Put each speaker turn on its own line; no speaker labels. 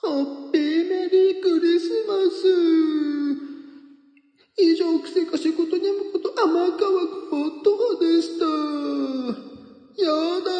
ハッピーメリークリスマス。以上、くせかしことにむこと甘川ことはでした。やだ